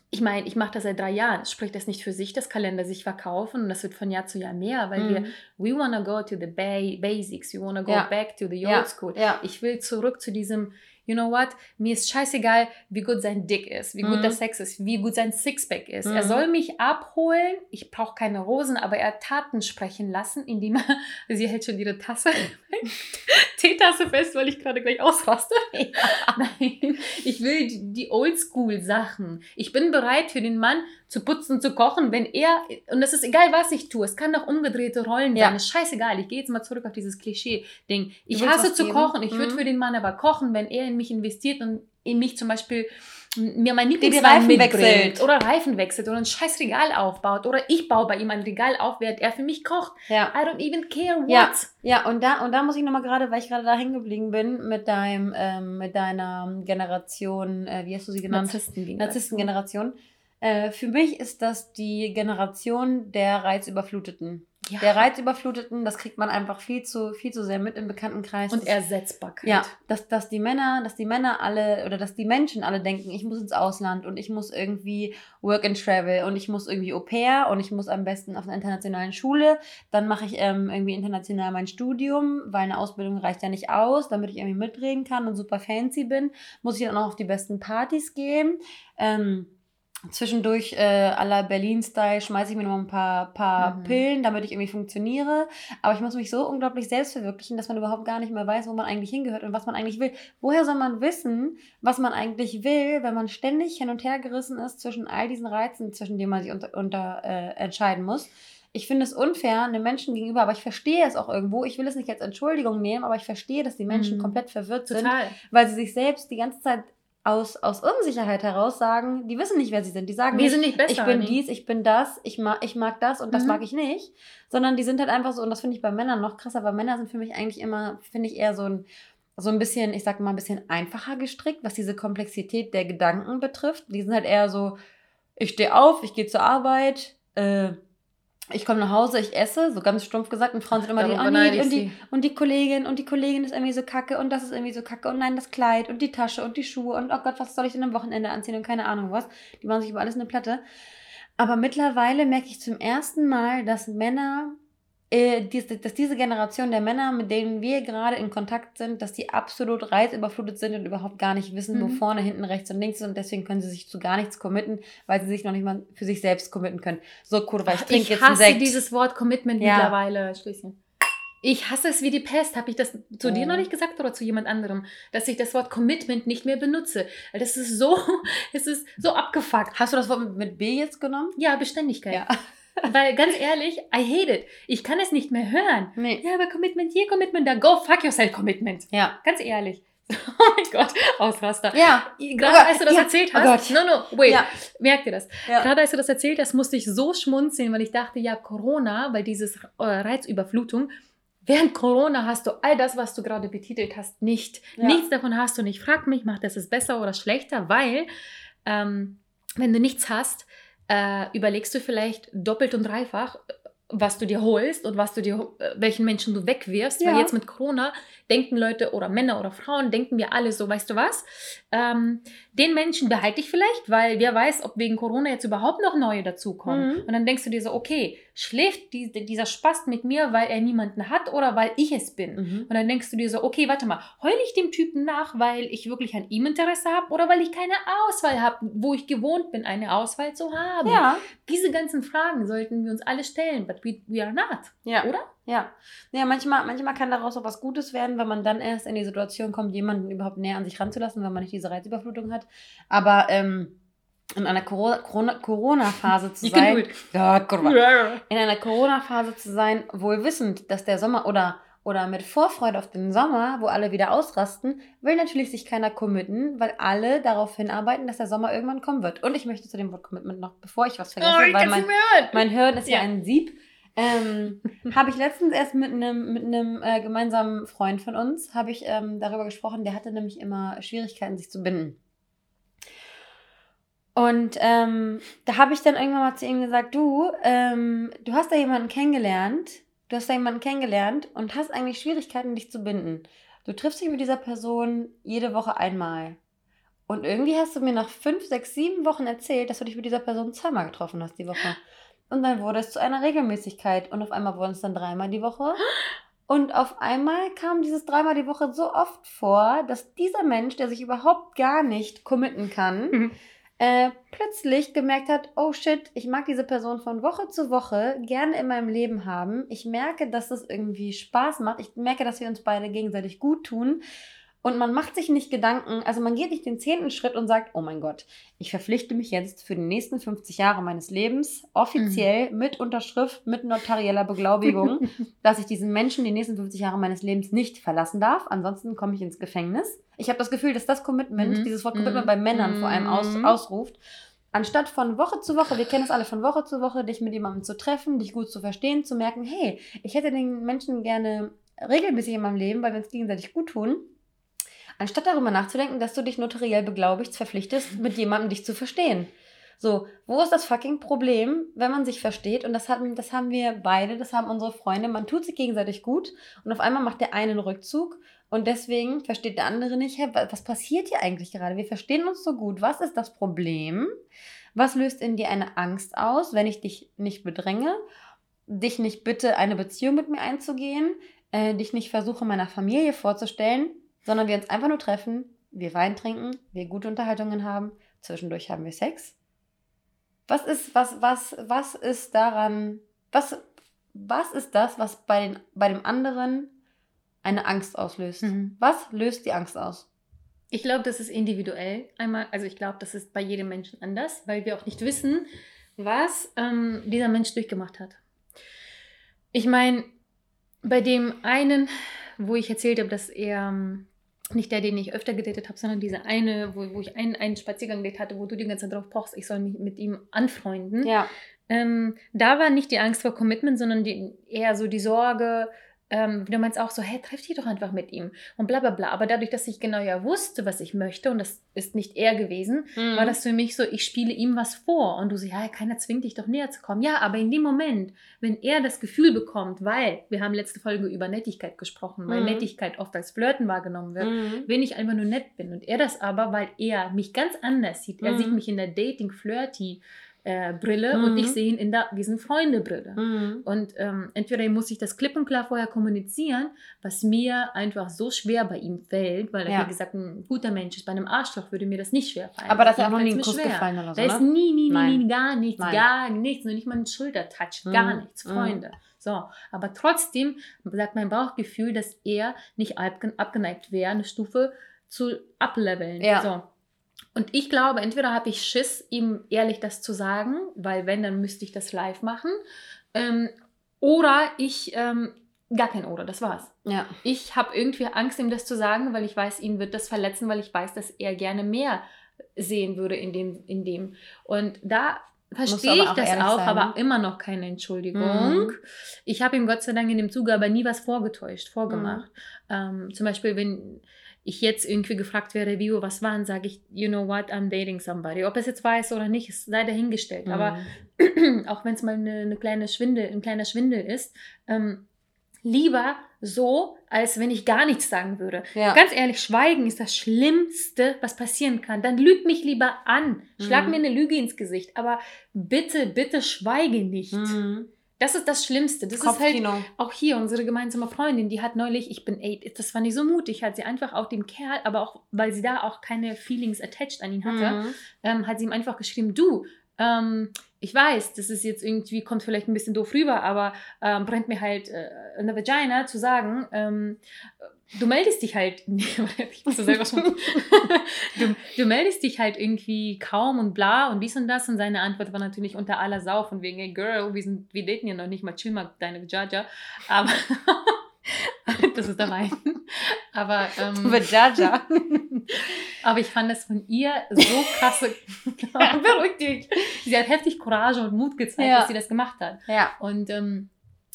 ich meine, ich mache das seit drei Jahren. Spricht das nicht für sich, dass Kalender sich verkaufen und das wird von Jahr zu Jahr mehr, weil mhm. wir, we wanna go to the ba basics, we wanna go ja. back to the old ja. school. Ja. Ich will zurück zu diesem you know what, mir ist scheißegal, wie gut sein Dick ist, wie gut mhm. der Sex ist, wie gut sein Sixpack ist. Mhm. Er soll mich abholen, ich brauche keine Rosen, aber er Taten sprechen lassen, indem er, [laughs] sie hält schon ihre Tasse, [laughs] Teetasse fest, weil ich gerade gleich ausraste. [laughs] Ja. Nein, ich will die Oldschool-Sachen. Ich bin bereit für den Mann zu putzen, zu kochen, wenn er, und das ist egal, was ich tue, es kann doch umgedrehte Rollen ja. sein, ist scheißegal. Ich gehe jetzt mal zurück auf dieses Klischee-Ding. Ich hasse zu kochen, ich mhm. würde für den Mann aber kochen, wenn er in mich investiert und in mich zum Beispiel mir mein Lieblingswein wechselt oder Reifen wechselt oder ein scheiß Regal aufbaut oder ich baue bei ihm ein Regal auf, während er für mich kocht. Ja. I don't even care what. Ja, ja und da und da muss ich nochmal gerade, weil ich gerade da hängen geblieben bin mit deinem ähm, mit deiner Generation, äh, wie hast du sie genannt? Narzissten Narzisstengeneration. Äh, für mich ist das die Generation der Reizüberfluteten. Ja. Der Reizüberfluteten, das kriegt man einfach viel zu, viel zu sehr mit im Bekanntenkreis. Und Ersetzbarkeit. Ja, dass, dass die Männer, dass die Männer alle oder dass die Menschen alle denken, ich muss ins Ausland und ich muss irgendwie Work and Travel und ich muss irgendwie Au pair und ich muss am besten auf einer internationalen Schule. Dann mache ich ähm, irgendwie international mein Studium, weil eine Ausbildung reicht ja nicht aus, damit ich irgendwie mitreden kann und super fancy bin. Muss ich dann auch auf die besten Partys gehen. Ähm, Zwischendurch äh, à la Berlin-Style schmeiße ich mir noch ein paar, paar mhm. Pillen, damit ich irgendwie funktioniere. Aber ich muss mich so unglaublich selbst verwirklichen, dass man überhaupt gar nicht mehr weiß, wo man eigentlich hingehört und was man eigentlich will. Woher soll man wissen, was man eigentlich will, wenn man ständig hin und her gerissen ist zwischen all diesen Reizen, zwischen denen man sich unter, unter äh, entscheiden muss? Ich finde es unfair einem Menschen gegenüber, aber ich verstehe es auch irgendwo. Ich will es nicht als Entschuldigung nehmen, aber ich verstehe, dass die Menschen mhm. komplett verwirrt sind, Total. weil sie sich selbst die ganze Zeit aus, aus Unsicherheit heraus sagen, die wissen nicht, wer sie sind. Die sagen, wir sind nicht besser, ich bin nicht. dies, ich bin das, ich mag, ich mag das und das mhm. mag ich nicht. Sondern die sind halt einfach so, und das finde ich bei Männern noch krasser, weil Männer sind für mich eigentlich immer, finde ich eher so ein, so ein bisschen, ich sag mal, ein bisschen einfacher gestrickt, was diese Komplexität der Gedanken betrifft. Die sind halt eher so, ich stehe auf, ich gehe zur Arbeit, äh, ich komme nach Hause, ich esse, so ganz stumpf gesagt, und Frauen sind immer Darüber die, oh nee, und die, und die Kollegin, und die Kollegin ist irgendwie so kacke, und das ist irgendwie so kacke, und nein, das Kleid, und die Tasche, und die Schuhe, und oh Gott, was soll ich denn am Wochenende anziehen, und keine Ahnung was. Die machen sich über alles eine Platte. Aber mittlerweile merke ich zum ersten Mal, dass Männer dass diese Generation der Männer, mit denen wir gerade in Kontakt sind, dass die absolut reizüberflutet sind und überhaupt gar nicht wissen, mhm. wo vorne, hinten, rechts und links ist und deswegen können sie sich zu gar nichts committen, weil sie sich noch nicht mal für sich selbst committen können. So kurva, ich trinke jetzt hasse dieses Wort Commitment ja. mittlerweile, Schließchen. Ich hasse es wie die Pest. Habe ich das zu oh. dir noch nicht gesagt oder zu jemand anderem, dass ich das Wort Commitment nicht mehr benutze? Weil das ist so, [laughs] es ist so abgefuckt. Hast du das Wort mit B jetzt genommen? Ja, Beständigkeit. Ja. Weil ganz ehrlich, I hate it. Ich kann es nicht mehr hören. Nee. Ja, aber Commitment hier, Commitment da. Go fuck yourself, Commitment. Ja. Ganz ehrlich. [laughs] Oh mein Gott, Ausraster. Ja. Gerade als du das ja. erzählt oh hast. Oh no, no, wait. Ja. Merk dir das. Ja. Gerade als du das erzählt hast, musste ich so schmunzeln, weil ich dachte, ja, Corona, weil dieses äh, Reizüberflutung, Während Corona hast du all das, was du gerade betitelt hast, nicht. Ja. Nichts davon hast du nicht. Frag mich, macht das es besser oder schlechter? Weil, ähm, wenn du nichts hast, äh, überlegst du vielleicht doppelt und dreifach, was du dir holst und was du dir, äh, welchen Menschen du wegwirfst. Ja. Weil jetzt mit Corona denken Leute oder Männer oder Frauen, denken wir alle so, weißt du was? Ähm, den Menschen behalte ich vielleicht, weil wer weiß, ob wegen Corona jetzt überhaupt noch neue dazukommen. Mhm. Und dann denkst du dir so, okay, schläft die, dieser Spast mit mir, weil er niemanden hat oder weil ich es bin? Mhm. Und dann denkst du dir so, okay, warte mal, heule ich dem Typen nach, weil ich wirklich an ihm Interesse habe oder weil ich keine Auswahl habe, wo ich gewohnt bin, eine Auswahl zu haben? Ja. Diese ganzen Fragen sollten wir uns alle stellen, but we, we are not, ja. oder? Ja. Ja, manchmal, manchmal kann daraus auch was Gutes werden, wenn man dann erst in die Situation kommt, jemanden überhaupt näher an sich ranzulassen, wenn man nicht diese Reizüberflutung hat. Aber ähm, in einer Corona-Phase zu [laughs] sein. In einer Corona-Phase zu sein, wohl wissend, dass der Sommer oder oder mit Vorfreude auf den Sommer, wo alle wieder ausrasten, will natürlich sich keiner committen, weil alle darauf hinarbeiten, dass der Sommer irgendwann kommen wird. Und ich möchte zu dem Wort Commitment noch, bevor ich was vergesse, oh, weil mein, mein Hören ist ja, ja ein Sieb. Ähm, [laughs] habe ich letztens erst mit einem mit äh, gemeinsamen Freund von uns habe ich ähm, darüber gesprochen. Der hatte nämlich immer Schwierigkeiten, sich zu binden. Und ähm, da habe ich dann irgendwann mal zu ihm gesagt, du, ähm, du hast da jemanden kennengelernt, du hast da jemanden kennengelernt und hast eigentlich Schwierigkeiten, dich zu binden. Du triffst dich mit dieser Person jede Woche einmal. Und irgendwie hast du mir nach fünf, sechs, sieben Wochen erzählt, dass du dich mit dieser Person zweimal getroffen hast die Woche. Und dann wurde es zu einer Regelmäßigkeit. Und auf einmal wurden es dann dreimal die Woche. Und auf einmal kam dieses dreimal die Woche so oft vor, dass dieser Mensch, der sich überhaupt gar nicht committen kann, mhm äh, plötzlich gemerkt hat, oh shit, ich mag diese Person von Woche zu Woche gerne in meinem Leben haben. Ich merke, dass das irgendwie Spaß macht. Ich merke, dass wir uns beide gegenseitig gut tun. Und man macht sich nicht Gedanken, also man geht nicht den zehnten Schritt und sagt, oh mein Gott, ich verpflichte mich jetzt für die nächsten 50 Jahre meines Lebens offiziell mhm. mit Unterschrift, mit notarieller Beglaubigung, [laughs] dass ich diesen Menschen die nächsten 50 Jahre meines Lebens nicht verlassen darf. Ansonsten komme ich ins Gefängnis. Ich habe das Gefühl, dass das Commitment, mhm. dieses Wort Commitment mhm. bei Männern vor allem aus, mhm. ausruft. Anstatt von Woche zu Woche, wir kennen es alle von Woche zu Woche, dich mit jemandem zu treffen, dich gut zu verstehen, zu merken, hey, ich hätte den Menschen gerne regelmäßig in meinem Leben, weil wir uns gegenseitig gut tun Anstatt darüber nachzudenken, dass du dich notariell beglaubigst, verpflichtest, mit jemandem dich zu verstehen. So, wo ist das fucking Problem, wenn man sich versteht? Und das haben, das haben wir beide, das haben unsere Freunde. Man tut sich gegenseitig gut und auf einmal macht der eine einen Rückzug und deswegen versteht der andere nicht, was passiert hier eigentlich gerade? Wir verstehen uns so gut. Was ist das Problem? Was löst in dir eine Angst aus, wenn ich dich nicht bedränge, dich nicht bitte, eine Beziehung mit mir einzugehen, äh, dich nicht versuche, meiner Familie vorzustellen? Sondern wir uns einfach nur treffen, wir Wein trinken, wir gute Unterhaltungen haben, zwischendurch haben wir Sex. Was ist, was, was, was ist daran, was, was ist das, was bei, den, bei dem anderen eine Angst auslöst? Mhm. Was löst die Angst aus? Ich glaube, das ist individuell. Einmal, also ich glaube, das ist bei jedem Menschen anders, weil wir auch nicht wissen, was ähm, dieser Mensch durchgemacht hat. Ich meine, bei dem einen, wo ich erzählt habe, dass er ähm, nicht der, den ich öfter gedatet habe, sondern dieser eine, wo, wo ich einen, einen Spaziergang hatte, wo du die ganze Zeit drauf pochst, ich soll mich mit ihm anfreunden. Ja. Ähm, da war nicht die Angst vor Commitment, sondern die, eher so die Sorge, ähm, du meinst auch so, hey, treff dich doch einfach mit ihm und bla bla bla. Aber dadurch, dass ich genau ja wusste, was ich möchte, und das ist nicht er gewesen, mhm. war das für mich so, ich spiele ihm was vor. Und du so, ja, keiner zwingt dich doch näher zu kommen. Ja, aber in dem Moment, wenn er das Gefühl bekommt, weil, wir haben letzte Folge über Nettigkeit gesprochen, weil mhm. Nettigkeit oft als Flirten wahrgenommen wird, mhm. wenn ich einfach nur nett bin. Und er das aber, weil er mich ganz anders sieht, er sieht mhm. mich in der Dating-Flirty- äh, Brille mhm. und ich sehe ihn in der sind Freunde-Brille. Mhm. Und ähm, entweder muss ich das klipp und klar vorher kommunizieren, was mir einfach so schwer bei ihm fällt, weil er, ja. wie gesagt, ein guter Mensch ist. Bei einem Arschloch würde mir das nicht schwer fallen. Aber das ist auch noch nie ein Kuss schwer. gefallen oder so, Da ist ne? nie, nie, nie, nie, gar nichts, Nein. gar nichts, nur nicht mal ein Schultertouch, mhm. gar nichts, mhm. Freunde. So, aber trotzdem sagt mein Bauchgefühl, dass er nicht abgeneigt wäre, eine Stufe zu ableveln. Ja. So. Und ich glaube, entweder habe ich Schiss, ihm ehrlich das zu sagen, weil wenn, dann müsste ich das live machen. Ähm, oder ich, ähm, gar kein Oder, das war's. Ja. Ich habe irgendwie Angst, ihm das zu sagen, weil ich weiß, ihn wird das verletzen, weil ich weiß, dass er gerne mehr sehen würde in dem. In dem. Und da verstehe ich das auch, sein, aber immer noch keine Entschuldigung. Mhm. Ich habe ihm Gott sei Dank in dem Zuge aber nie was vorgetäuscht, vorgemacht. Mhm. Ähm, zum Beispiel, wenn ich jetzt irgendwie gefragt wäre, Vio, was waren, sage ich, you know what, I'm dating somebody. Ob es jetzt weiß oder nicht, ist sei dahingestellt. Mhm. Aber [clears throat] auch wenn es mal eine, eine, kleine Schwindel, ein kleiner Schwindel ist, ähm, lieber so, als wenn ich gar nichts sagen würde. Ja. Ganz ehrlich, Schweigen ist das Schlimmste, was passieren kann. Dann lüg mich lieber an. Schlag mhm. mir eine Lüge ins Gesicht. Aber bitte, bitte schweige nicht. Mhm. Das ist das Schlimmste. Das ist halt auch hier unsere gemeinsame Freundin, die hat neulich, ich bin, ey, das war nicht so mutig, hat sie einfach auch dem Kerl, aber auch, weil sie da auch keine Feelings attached an ihn hatte, mhm. ähm, hat sie ihm einfach geschrieben, du, ähm, ich weiß, das ist jetzt irgendwie, kommt vielleicht ein bisschen doof rüber, aber ähm, brennt mir halt äh, in der Vagina zu sagen, ähm, du meldest dich halt [laughs] ich muss selber schon. [laughs] du, du, meldest dich halt irgendwie kaum und bla und dies und das. Und seine Antwort war natürlich unter aller Sau von wegen, hey Girl, wir, sind, wir daten ja noch nicht mal, chill mal deine Jaja. Aber [laughs] das ist der Wein. Aber, ähm, Jaja. aber ich fand das von ihr so krasse. Beruhig dich. Sie hat heftig Courage und Mut gezeigt, ja. dass sie das gemacht hat. Ja. Und ähm,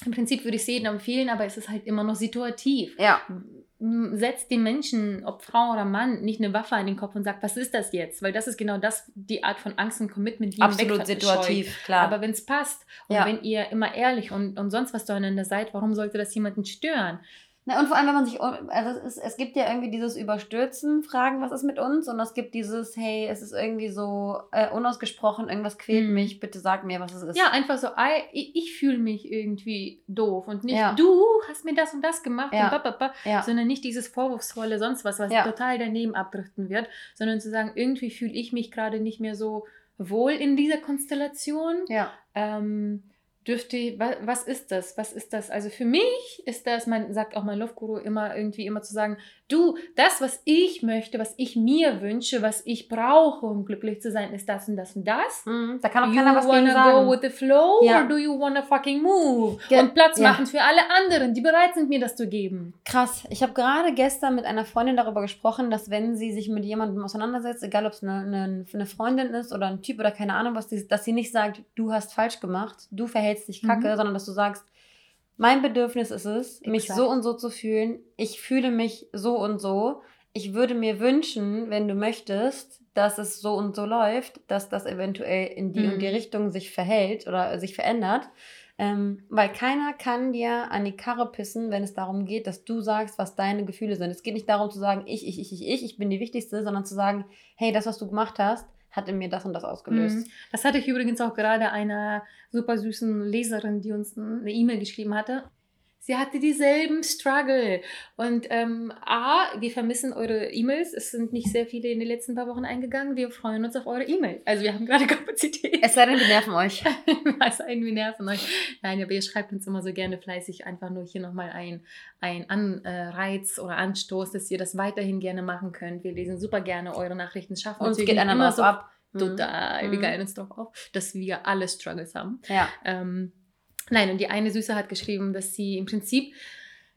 im Prinzip würde ich es jedem empfehlen, aber es ist halt immer noch situativ. Ja setzt den Menschen, ob Frau oder Mann, nicht eine Waffe an den Kopf und sagt, was ist das jetzt? Weil das ist genau das, die Art von Angst und Commitment, die Absolut situativ, klar. Aber wenn es passt und ja. wenn ihr immer ehrlich und, und sonst was zueinander seid, warum sollte das jemanden stören? Na, und vor allem, wenn man sich, also es, ist, es gibt ja irgendwie dieses Überstürzen, Fragen, was ist mit uns? Und es gibt dieses, hey, es ist irgendwie so äh, unausgesprochen, irgendwas quält mhm. mich, bitte sag mir, was es ist. Ja, einfach so, ich, ich fühle mich irgendwie doof und nicht ja. du hast mir das und das gemacht, ja. und bababa, ja. sondern nicht dieses vorwurfsvolle sonst was, was total daneben abdriften wird, sondern zu sagen, irgendwie fühle ich mich gerade nicht mehr so wohl in dieser Konstellation. Ja. Ähm, dürfte, was ist das? Was ist das? Also für mich ist das, man sagt auch mein Love Guru immer irgendwie immer zu sagen, du, das, was ich möchte, was ich mir wünsche, was ich brauche, um glücklich zu sein, ist das und das und das. Mhm. Da kann auch keiner was gegen sagen. You wanna go with the flow ja. or do you wanna fucking move? Ge und Platz ja. machen für alle anderen, die bereit sind, mir das zu geben. Krass. Ich habe gerade gestern mit einer Freundin darüber gesprochen, dass wenn sie sich mit jemandem auseinandersetzt, egal ob es eine, eine, eine, Freundin ist oder ein Typ oder keine Ahnung was, dass sie nicht sagt, du hast falsch gemacht, du verhältst dich kacke, mhm. sondern dass du sagst, mein Bedürfnis ist es, Exakt. mich so und so zu fühlen. Ich fühle mich so und so. Ich würde mir wünschen, wenn du möchtest, dass es so und so läuft, dass das eventuell in die mhm. und die mhm. Richtung sich verhält oder sich verändert. Ähm, weil keiner kann dir an die Karre pissen, wenn es darum geht, dass du sagst, was deine Gefühle sind. Es geht nicht darum zu sagen, ich, ich, ich, ich, ich, ich bin die Wichtigste, sondern zu sagen, hey, das, was du gemacht hast, hat in mir das und das ausgelöst. Mhm. Das hatte ich übrigens auch gerade einer super süßen Leserin, die uns eine E-Mail geschrieben hatte. Sie hatte dieselben Struggle. Und ähm, A, wir vermissen eure E-Mails. Es sind nicht sehr viele in den letzten paar Wochen eingegangen. Wir freuen uns auf eure E-Mails. Also wir haben gerade [laughs] Kapazität. Es sei denn, wir nerven euch. [laughs] es sei denn, wir nerven euch. Nein, aber ihr schreibt uns immer so gerne fleißig einfach nur hier nochmal ein, ein Anreiz oder Anstoß, dass ihr das weiterhin gerne machen könnt. Wir lesen super gerne eure Nachrichten. Schaffen uns geht einer immer so ab. Total. Mhm. Wir geilen uns doch auf, dass wir alle Struggles haben. Ja. Ähm, Nein, und die eine Süße hat geschrieben, dass sie im Prinzip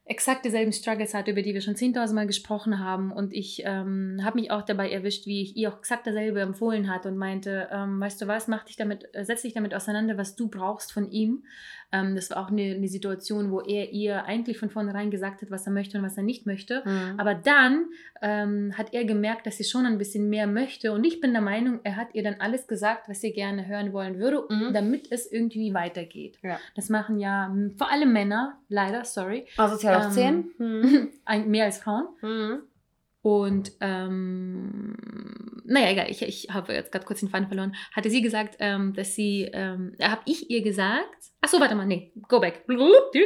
exakt dieselben Struggles hat, über die wir schon 10.000 Mal gesprochen haben. Und ich ähm, habe mich auch dabei erwischt, wie ich ihr auch exakt dasselbe empfohlen hatte und meinte, ähm, weißt du was, mach dich damit, äh, setz dich damit auseinander, was du brauchst von ihm. Ähm, das war auch eine, eine, Situation, wo er ihr eigentlich von vornherein gesagt hat, was er möchte und was er nicht möchte. Mhm. Aber dann ähm, hat er gemerkt, dass sie schon ein bisschen mehr möchte. Und ich bin der Meinung, er hat ihr dann alles gesagt, was sie gerne hören wollen würde, mhm. damit es irgendwie weitergeht. Ja. Das machen ja vor allem Männer, leider, sorry. Asozial auf 10? Mhm. mehr als Frauen. Und ähm, naja, egal, ich, ich habe jetzt gerade kurz den Faden verloren. Hatte sie gesagt, ähm, dass sie, ähm, habe ich ihr gesagt, ach so, warte mal, nee, go back. [laughs]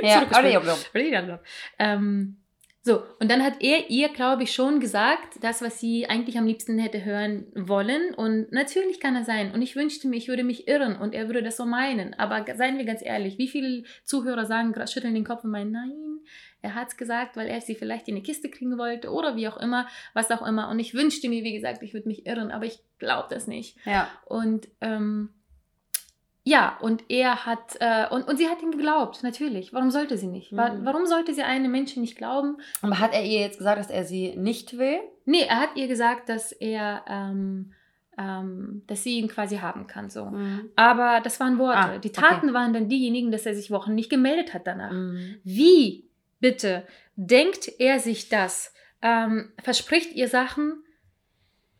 Ja, ähm, so, und dann hat er ihr, glaube ich, schon gesagt, das, was sie eigentlich am liebsten hätte hören wollen. Und natürlich kann er sein. Und ich wünschte mir, ich würde mich irren und er würde das so meinen. Aber seien wir ganz ehrlich, wie viele Zuhörer sagen, schütteln den Kopf und meinen, nein, er hat es gesagt, weil er sie vielleicht in eine Kiste kriegen wollte oder wie auch immer, was auch immer. Und ich wünschte mir, wie gesagt, ich würde mich irren, aber ich glaube das nicht. Ja. Und ähm, ja, und er hat, äh, und, und sie hat ihm geglaubt, natürlich. Warum sollte sie nicht? Mhm. Warum sollte sie einem Menschen nicht glauben? Aber hat er ihr jetzt gesagt, dass er sie nicht will? Nee, er hat ihr gesagt, dass er, ähm, ähm, dass sie ihn quasi haben kann. So. Mhm. Aber das waren Worte. Ah, die Taten okay. waren dann diejenigen, dass er sich Wochen nicht gemeldet hat danach. Mhm. Wie bitte denkt er sich das, ähm, verspricht ihr Sachen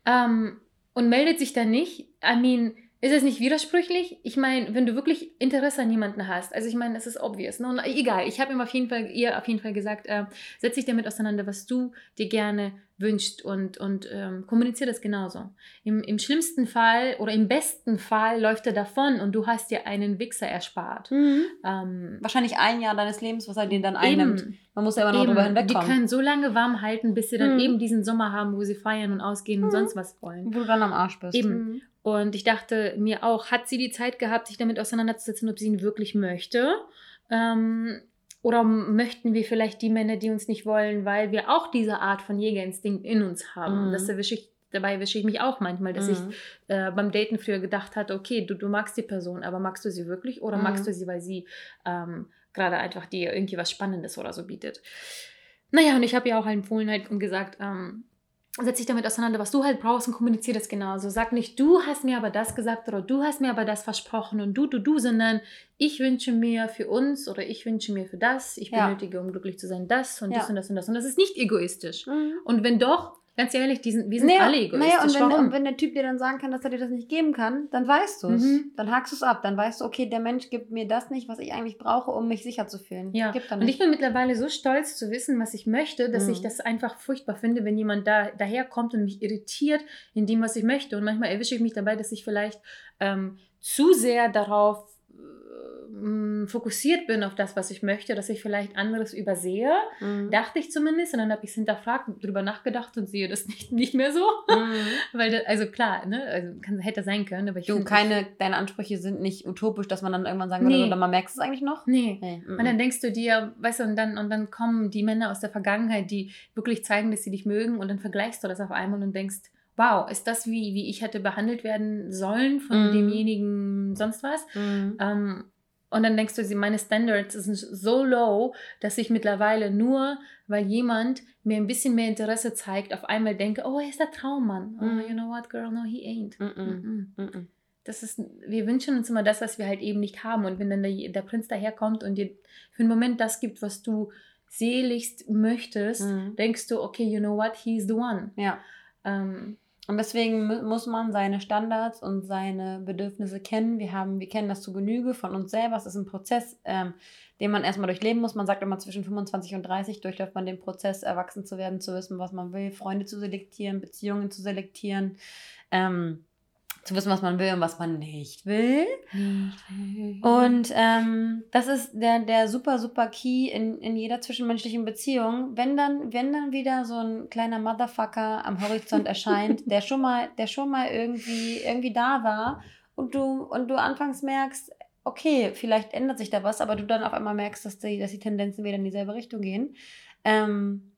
ähm, und meldet sich dann nicht? I mean, ist es nicht widersprüchlich? Ich meine, wenn du wirklich Interesse an jemanden hast, also ich meine, es ist obvious. Ne? Und egal, ich habe ihm auf jeden Fall, ihr auf jeden Fall gesagt, äh, setz dich damit auseinander, was du dir gerne wünscht und, und ähm, kommuniziere das genauso. Im, Im schlimmsten Fall oder im besten Fall läuft er davon und du hast dir einen Wichser erspart. Mhm. Ähm, Wahrscheinlich ein Jahr deines Lebens, was er den dann einnimmt. Eben, Man muss ja immer noch eben, drüber hinwegkommen. Die können so lange warm halten, bis sie dann mhm. eben diesen Sommer haben, wo sie feiern und ausgehen mhm. und sonst was wollen. Wo du dann am Arsch bist. Eben. Und ich dachte mir auch, hat sie die Zeit gehabt, sich damit auseinanderzusetzen, ob sie ihn wirklich möchte? Ähm, oder möchten wir vielleicht die Männer, die uns nicht wollen, weil wir auch diese Art von Jägerinstinkt in uns haben? Mhm. Das erwische ich dabei erwische ich mich auch manchmal, dass Mhm. ich äh, beim Daten früher gedacht hatte, okay, du, du magst die Person, aber magst du sie wirklich oder Mhm. magst du sie, weil sie ähm, gerade einfach dir irgendwie was Spannendes oder so bietet? Naja, und ich habe ja auch empfohlen halt und gesagt, ähm, setz dich damit auseinander, was du halt brauchst und kommuniziere das genauso. Sag nicht, du hast mir aber das gesagt oder du hast mir aber das versprochen und du, du, du, sondern ich wünsche mir für uns oder ich wünsche mir für das, ich Ja. benötige, um glücklich zu sein, das und Ja. das und das und das. Und das ist nicht egoistisch. Mhm. Und wenn doch, ganz ehrlich, die sind, wir sind Naja, alle egoistisch. naja, und wenn, und wenn der Typ dir dann sagen kann, dass er dir das nicht geben kann, dann weißt du es. Mhm. Dann hakst du es ab. Dann weißt du, okay, der Mensch gibt mir das nicht, was ich eigentlich brauche, um mich sicher zu fühlen. Ja, und ich bin mittlerweile so stolz zu wissen, was ich möchte, dass Mhm. ich das einfach furchtbar finde, wenn jemand da daherkommt und mich irritiert in dem, was ich möchte. Und manchmal erwische ich mich dabei, dass ich vielleicht ähm, zu sehr darauf fokussiert bin auf das, was ich möchte, dass ich vielleicht anderes übersehe. Mhm. Dachte ich zumindest. Und dann habe ich es hinterfragt, drüber nachgedacht und sehe das nicht, nicht mehr so. Mhm. [laughs] Weil, das, also klar, ne, also kann, hätte sein können, aber ich Du, keine, deine Ansprüche sind nicht utopisch, dass man dann irgendwann sagen würde, Nee. oder man merkt es eigentlich noch? Nee. Nee. Und dann denkst du dir, weißt du, und dann, und dann kommen die Männer aus der Vergangenheit, die wirklich zeigen, dass sie dich mögen, und dann vergleichst du das auf einmal und denkst, wow, ist das wie, wie ich hätte behandelt werden sollen von Mhm. demjenigen sonst was? Mhm. Ähm, und dann denkst du, meine Standards sind so low, dass ich mittlerweile nur, weil jemand mir ein bisschen mehr Interesse zeigt, auf einmal denke, oh, er ist der Traummann. Oh, Mhm. you know what, girl, no, he ain't. Mhm. Mhm. Das ist, wir wünschen uns immer das, was wir halt eben nicht haben. Und wenn dann der, der Prinz daherkommt und dir für einen Moment das gibt, was du seligst möchtest, Mhm. denkst du, okay, you know what, he's the one. Ja. Ähm, Und deswegen mu- muss man seine Standards und seine Bedürfnisse kennen. Wir, haben, wir kennen das zu Genüge von uns selber. Es ist ein Prozess, ähm, den man erstmal durchleben muss. Man sagt immer, zwischen 25 und 30 durchläuft man den Prozess, erwachsen zu werden, zu wissen, was man will, Freunde zu selektieren, Beziehungen zu selektieren, ähm, zu wissen, was man will und was man nicht will. Und ähm, das ist der, der super, super Key in, in jeder zwischenmenschlichen Beziehung. Wenn dann, wenn dann wieder so ein kleiner Motherfucker am Horizont [laughs] erscheint, der schon mal, der schon mal irgendwie, irgendwie da war und du, und du anfangs merkst, okay, vielleicht ändert sich da was, aber du dann auf einmal merkst, dass die, dass die Tendenzen wieder in dieselbe Richtung gehen, ähm,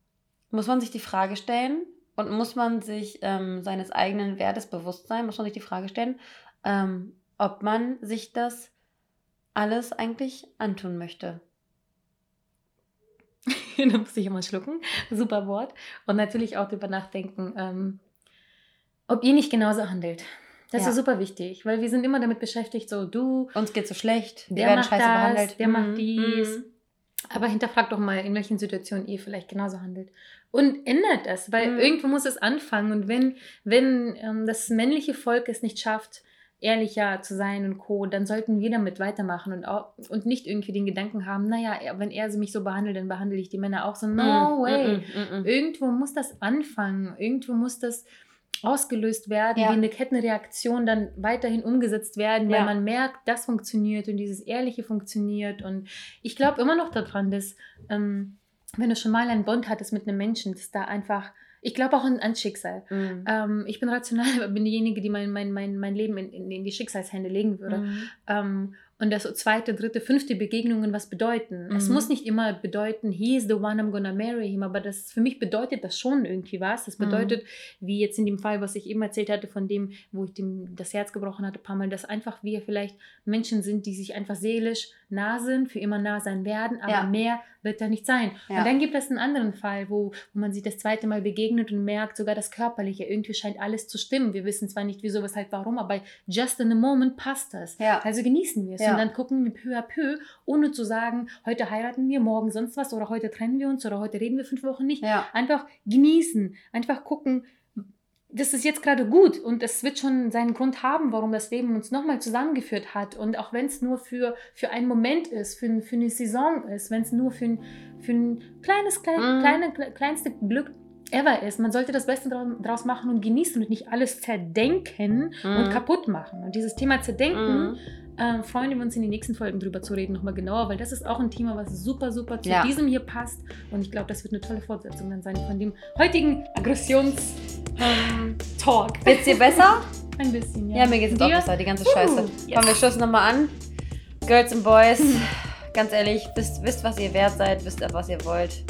muss man sich die Frage stellen und muss man sich ähm, seines eigenen Wertes bewusst sein, muss man sich die Frage stellen, ähm, ob man sich das alles eigentlich antun möchte. [laughs] da muss ich immer schlucken. Super Wort. Und natürlich auch darüber nachdenken, ähm, ob ihr nicht genauso handelt. Das Ja. ist super wichtig, weil wir sind immer damit beschäftigt, so du, Uns geht so schlecht, wir Der werden macht scheiße das, behandelt. der macht Mhm, dies. mhm. Aber hinterfragt doch mal, in welchen Situationen ihr vielleicht genauso handelt. Und ändert das, weil Mhm. irgendwo muss es anfangen. Und wenn, wenn ähm, das männliche Volk es nicht schafft, ehrlicher zu sein und Co., dann sollten wir damit weitermachen und, auch, und nicht irgendwie den Gedanken haben, naja, wenn er mich so behandelt, dann behandle ich die Männer auch so. No Mhm, way. mhm. Irgendwo muss das anfangen. Irgendwo muss das ausgelöst werden, Ja. wie eine Kettenreaktion dann weiterhin umgesetzt werden, weil Ja. man merkt, das funktioniert und dieses Ehrliche funktioniert. Und ich glaube immer noch daran, dass ähm, wenn du schon mal einen Bond hattest mit einem Menschen, dass da einfach, ich glaube auch an, Schicksal. Mhm. Ähm, ich bin rational, aber [laughs] bin diejenige, die mein, mein, mein, mein Leben in, in, die Schicksalshände legen würde. Mhm. Ähm, und dass so zweite, dritte, fünfte Begegnungen was bedeuten. Es Mhm. muss nicht immer bedeuten, he is the one I'm gonna marry him, aber das für mich bedeutet das schon irgendwie was. Das Mhm. bedeutet, wie jetzt in dem Fall, was ich eben erzählt hatte, von dem, wo ich dem das Herz gebrochen hatte, ein paar Mal, dass einfach wir vielleicht Menschen sind, die sich einfach seelisch nah sind, für immer nah sein werden, aber Ja. mehr wird da nicht sein. Ja. Und dann gibt es einen anderen Fall, wo, wo man sich das zweite Mal begegnet und merkt, sogar das Körperliche, irgendwie scheint alles zu stimmen. Wir wissen zwar nicht wieso, weshalb, warum, aber just in the moment passt das. Ja. Also genießen wir es Ja. und dann gucken wir peu à peu, ohne zu sagen, heute heiraten wir, morgen sonst was oder heute trennen wir uns oder heute reden wir fünf Wochen nicht. Ja. Einfach genießen, einfach gucken, das ist jetzt gerade gut und es wird schon seinen Grund haben, warum das Leben uns nochmal zusammengeführt hat. Und auch wenn es nur für, für einen Moment ist, für, für eine Saison ist, wenn es nur für ein, für ein kleines, klein, Mhm. kleine, kle- kleinste Glück ever ist, man sollte das Beste draus machen und genießen und nicht alles zerdenken und Mhm. kaputt machen. Und dieses Thema Zerdenken Mhm. Ähm, freuen wir uns in den nächsten Folgen drüber zu reden, nochmal genauer, weil das ist auch ein Thema, was super, super zu Ja. diesem hier passt. Und ich glaube, das wird eine tolle Fortsetzung dann sein von dem heutigen Aggressions-Talk. Geht's dir besser? [laughs] Ein bisschen, ja. Ja, mir geht's auch besser, die ganze Uh, Scheiße. yes. Komm, wir stoßen nochmal an. Girls and Boys, ganz ehrlich, wisst, wisst, was ihr wert seid, wisst, was ihr wollt.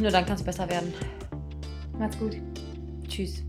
Nur dann kann es besser werden. Macht's gut. Tschüss.